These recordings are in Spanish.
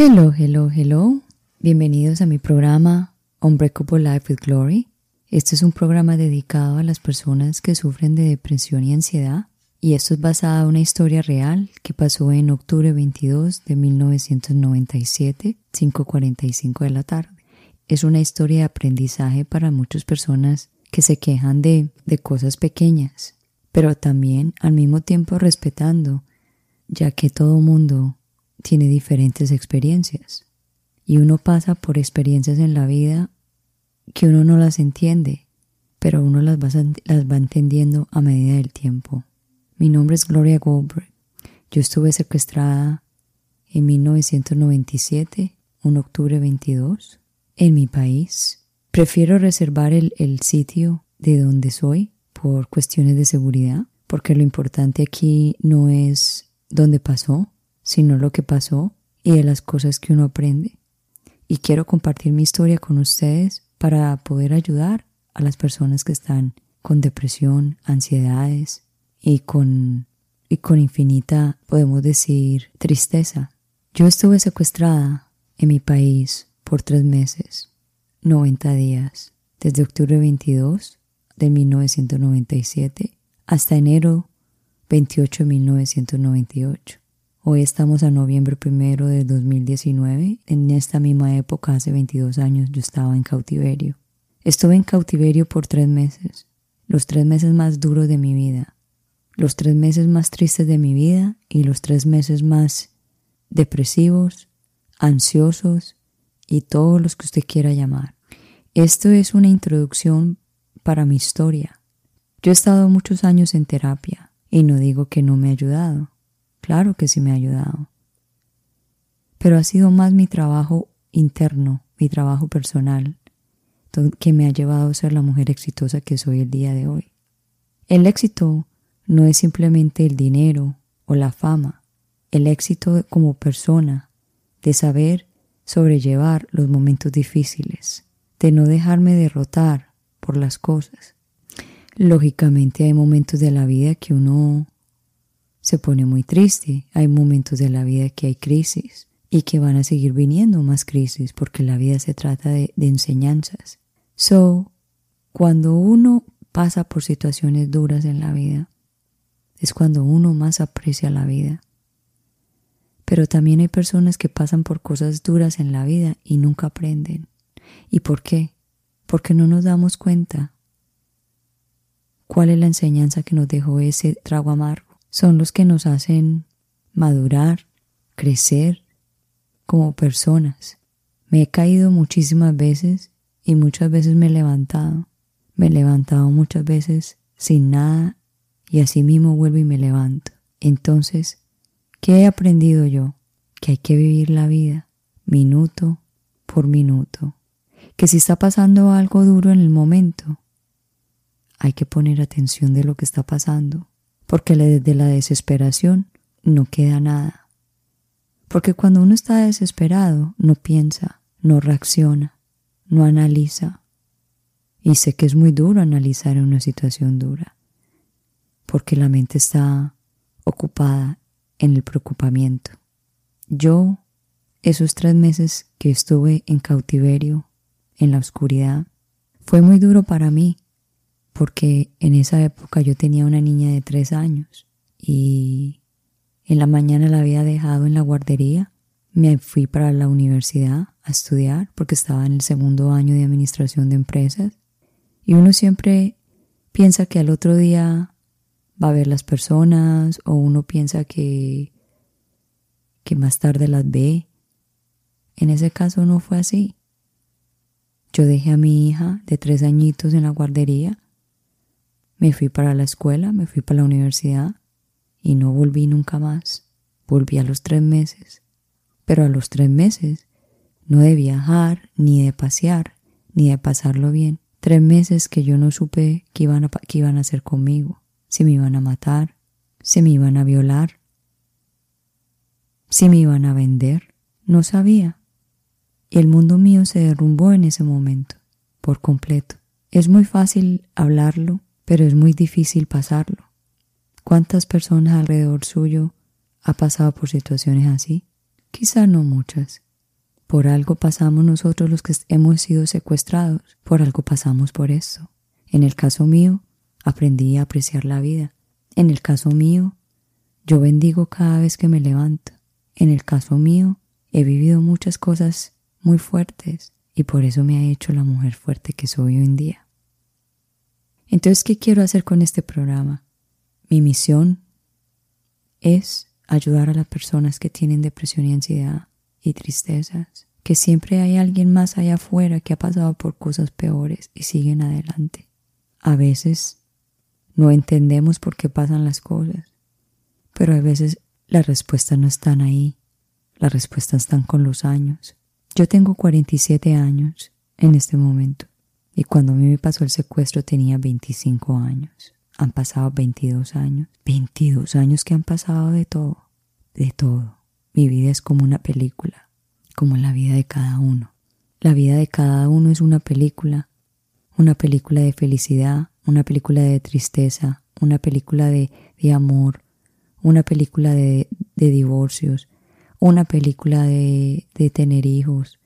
Hello, hello, hello. Bienvenidos a mi programa Unbreakable Life with Glory. Este es un programa dedicado a las personas que sufren de depresión y ansiedad y esto es basado en una historia real que pasó en octubre 22 de 1997, 5.45 de la tarde. Es una historia de aprendizaje para muchas personas que se quejan de, de cosas pequeñas, pero también al mismo tiempo respetando, ya que todo mundo tiene diferentes experiencias y uno pasa por experiencias en la vida que uno no las entiende, pero uno las va, las va entendiendo a medida del tiempo. Mi nombre es Gloria Goldberg. Yo estuve secuestrada en 1997, un octubre 22, en mi país. Prefiero reservar el, el sitio de donde soy por cuestiones de seguridad, porque lo importante aquí no es dónde pasó, sino lo que pasó y de las cosas que uno aprende. Y quiero compartir mi historia con ustedes para poder ayudar a las personas que están con depresión, ansiedades y con, y con infinita, podemos decir, tristeza. Yo estuve secuestrada en mi país por tres meses, 90 días, desde octubre 22 de 1997 hasta enero 28 de 1998. Hoy estamos a noviembre primero de 2019. En esta misma época, hace 22 años, yo estaba en cautiverio. Estuve en cautiverio por tres meses, los tres meses más duros de mi vida, los tres meses más tristes de mi vida y los tres meses más depresivos, ansiosos y todos los que usted quiera llamar. Esto es una introducción para mi historia. Yo he estado muchos años en terapia y no digo que no me ha ayudado. Claro que sí me ha ayudado. Pero ha sido más mi trabajo interno, mi trabajo personal, que me ha llevado a ser la mujer exitosa que soy el día de hoy. El éxito no es simplemente el dinero o la fama, el éxito como persona, de saber sobrellevar los momentos difíciles, de no dejarme derrotar por las cosas. Lógicamente hay momentos de la vida que uno se pone muy triste, hay momentos de la vida que hay crisis y que van a seguir viniendo más crisis porque la vida se trata de, enseñanzas. So, cuando uno pasa por situaciones duras en la vida, es cuando uno más aprecia la vida. Pero también hay personas que pasan por cosas duras en la vida y nunca aprenden. ¿Y por qué? Porque no nos damos cuenta cuál es la enseñanza que nos dejó ese trago amargo. Son los que nos hacen madurar, crecer como personas. Me he caído muchísimas veces y muchas veces me he levantado. Me he levantado muchas veces sin nada y así mismo vuelvo y me levanto. Entonces, ¿qué he aprendido yo? Que hay que vivir la vida minuto por minuto. Que si está pasando algo duro en el momento, hay que poner atención de lo que está pasando, porque desde la desesperación no queda nada. Porque cuando uno está desesperado, no piensa, no reacciona, no analiza. Y sé que es muy duro analizar en una situación dura porque la mente está ocupada en el preocupamiento. Yo, esos tres meses que estuve en cautiverio, en la oscuridad, fue muy duro para mí, porque en esa época yo tenía una niña de tres años y en la mañana la había dejado en la guardería, me fui para la universidad a estudiar porque estaba en el segundo año de administración de empresas y uno siempre piensa que al otro día va a ver las personas o uno piensa que, que más tarde las ve. En ese caso no fue así. Yo dejé a mi hija de tres añitos en la guardería, me fui para la escuela, me fui para la universidad y no volví nunca más. Volví a los tres meses, pero a los tres meses no de viajar, ni de pasear, ni de pasarlo bien. Tres meses que yo no supe qué iban a, qué iban a hacer conmigo si me iban a matar, si me iban a violar, si me iban a vender, no sabía. Y el mundo mío se derrumbó en ese momento, por completo. Es muy fácil hablarlo, pero es muy difícil pasarlo. ¿Cuántas personas alrededor suyo ha pasado por situaciones así? Quizá no muchas, Por algo pasamos nosotros los que hemos sido secuestrados, por algo pasamos por eso. En el caso mío, aprendí a apreciar la vida. En el caso mío, yo bendigo cada vez que me levanto. En el caso mío, he vivido muchas cosas muy fuertes y por eso me ha hecho la mujer fuerte que soy hoy en día. Entonces, ¿qué quiero hacer con este programa? Mi misión es ayudar a las personas que tienen depresión y ansiedad y tristezas, que siempre hay alguien más allá afuera que ha pasado por cosas peores y siguen adelante. A veces no entendemos por qué pasan las cosas, pero a veces las respuestas no están ahí, las respuestas están con los años. Yo tengo 47 años en este momento y cuando a mí me pasó el secuestro tenía 25 años. Han pasado 22 años, 22 años que han pasado de todo, de todo. Mi vida es como una película, como la vida de cada uno. La vida de cada uno es una película, una película de felicidad, una película de tristeza, una película de, amor, una película de, divorcios, una película de, tener hijos,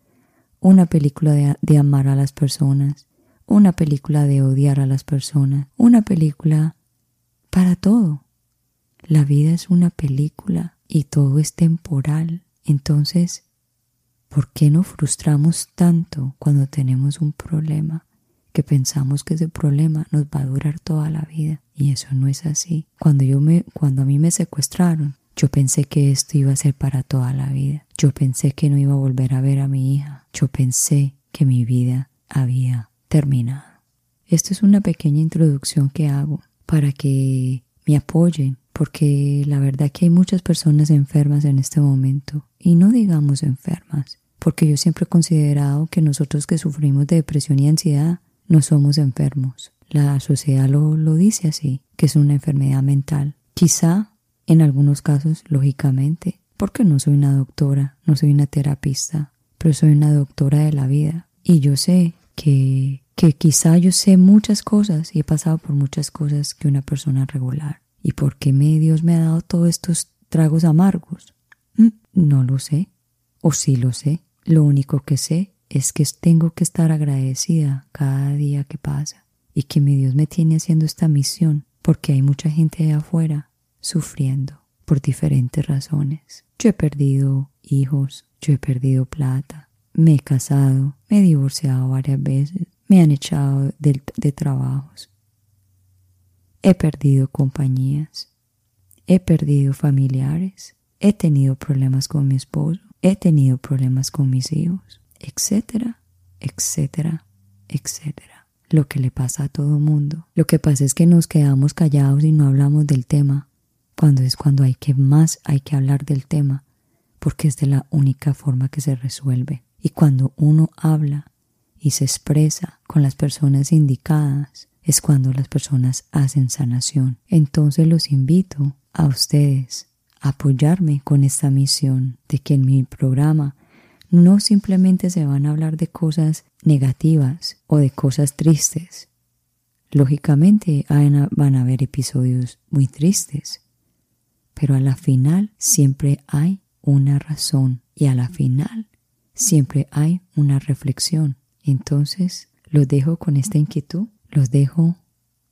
una película de amar a las personas, una película de odiar a las personas, una película para todo. La vida es una película y todo es temporal. Entonces, ¿por qué nos frustramos tanto cuando tenemos un problema? que pensamos que ese problema nos va a durar toda la vida y eso no es así. Cuando yo me cuando a mí me secuestraron, yo pensé que esto iba a ser para toda la vida. Yo pensé que no iba a volver a ver a mi hija. Yo pensé que mi vida había terminado. Esto es una pequeña introducción que hago para que me apoyen, porque la verdad que hay muchas personas enfermas en este momento, y no digamos enfermas, porque yo siempre he considerado que nosotros que sufrimos de depresión y ansiedad no somos enfermos. La sociedad lo, lo dice así, que es una enfermedad mental. Quizá, en algunos casos, lógicamente, porque no soy una doctora, no soy una terapista, pero soy una doctora de la vida. Y yo sé que, que quizá yo sé muchas cosas y he pasado por muchas cosas que una persona regular. ¿Y por qué me, Dios me ha dado todos estos tragos amargos? Mm, no lo sé. O sí lo sé. Lo único que sé es que tengo que estar agradecida cada día que pasa y que mi Dios me tiene haciendo esta misión porque hay mucha gente de afuera sufriendo por diferentes razones. Yo he perdido hijos, yo he perdido plata, me he casado, me he divorciado varias veces, me han echado de, trabajos, he perdido compañías, he perdido familiares, he tenido problemas con mi esposo, he tenido problemas con mis hijos etcétera, etcétera, etcétera. Lo que le pasa a todo mundo. Lo que pasa es que nos quedamos callados y no hablamos del tema, cuando es cuando hay que más hay que hablar del tema, porque es de la única forma que se resuelve. Y cuando uno habla y se expresa con las personas indicadas, es cuando las personas hacen sanación. Entonces los invito a ustedes a apoyarme con esta misión de que en mi programa no simplemente se van a hablar de cosas negativas o de cosas tristes. Lógicamente van a haber episodios muy tristes, pero a la final siempre hay una razón y a la final siempre hay una reflexión. Entonces los dejo con esta inquietud, los dejo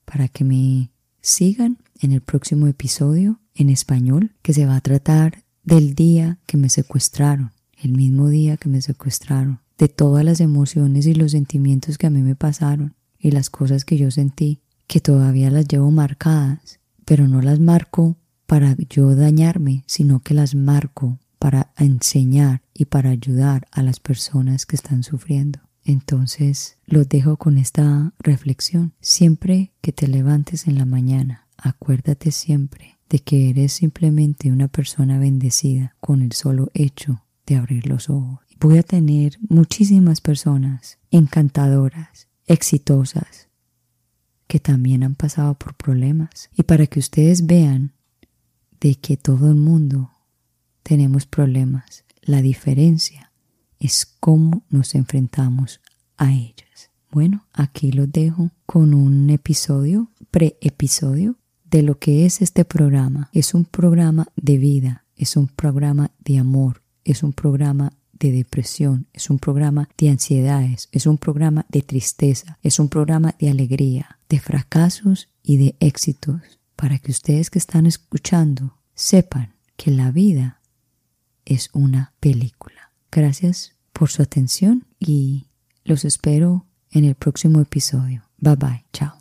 para que me sigan en el próximo episodio en español que se va a tratar del día que me secuestraron el mismo día que me secuestraron, de todas las emociones y los sentimientos que a mí me pasaron y las cosas que yo sentí, que todavía las llevo marcadas, pero no las marco para yo dañarme, sino que las marco para enseñar y para ayudar a las personas que están sufriendo. Entonces los dejo con esta reflexión. Siempre que te levantes en la mañana, acuérdate siempre de que eres simplemente una persona bendecida con el solo hecho abrir los ojos. Voy a tener muchísimas personas encantadoras, exitosas, que también han pasado por problemas. Y para que ustedes vean de que todo el mundo tenemos problemas, la diferencia es cómo nos enfrentamos a ellas. Bueno, aquí los dejo con un episodio, pre-episodio de lo que es este programa. Es un programa de vida, es un programa de amor, es un programa de depresión, es un programa de ansiedades, es un programa de tristeza, es un programa de alegría, de fracasos y de éxitos, para que ustedes que están escuchando sepan que la vida es una película. Gracias por su atención y los espero en el próximo episodio. Bye bye. Chao.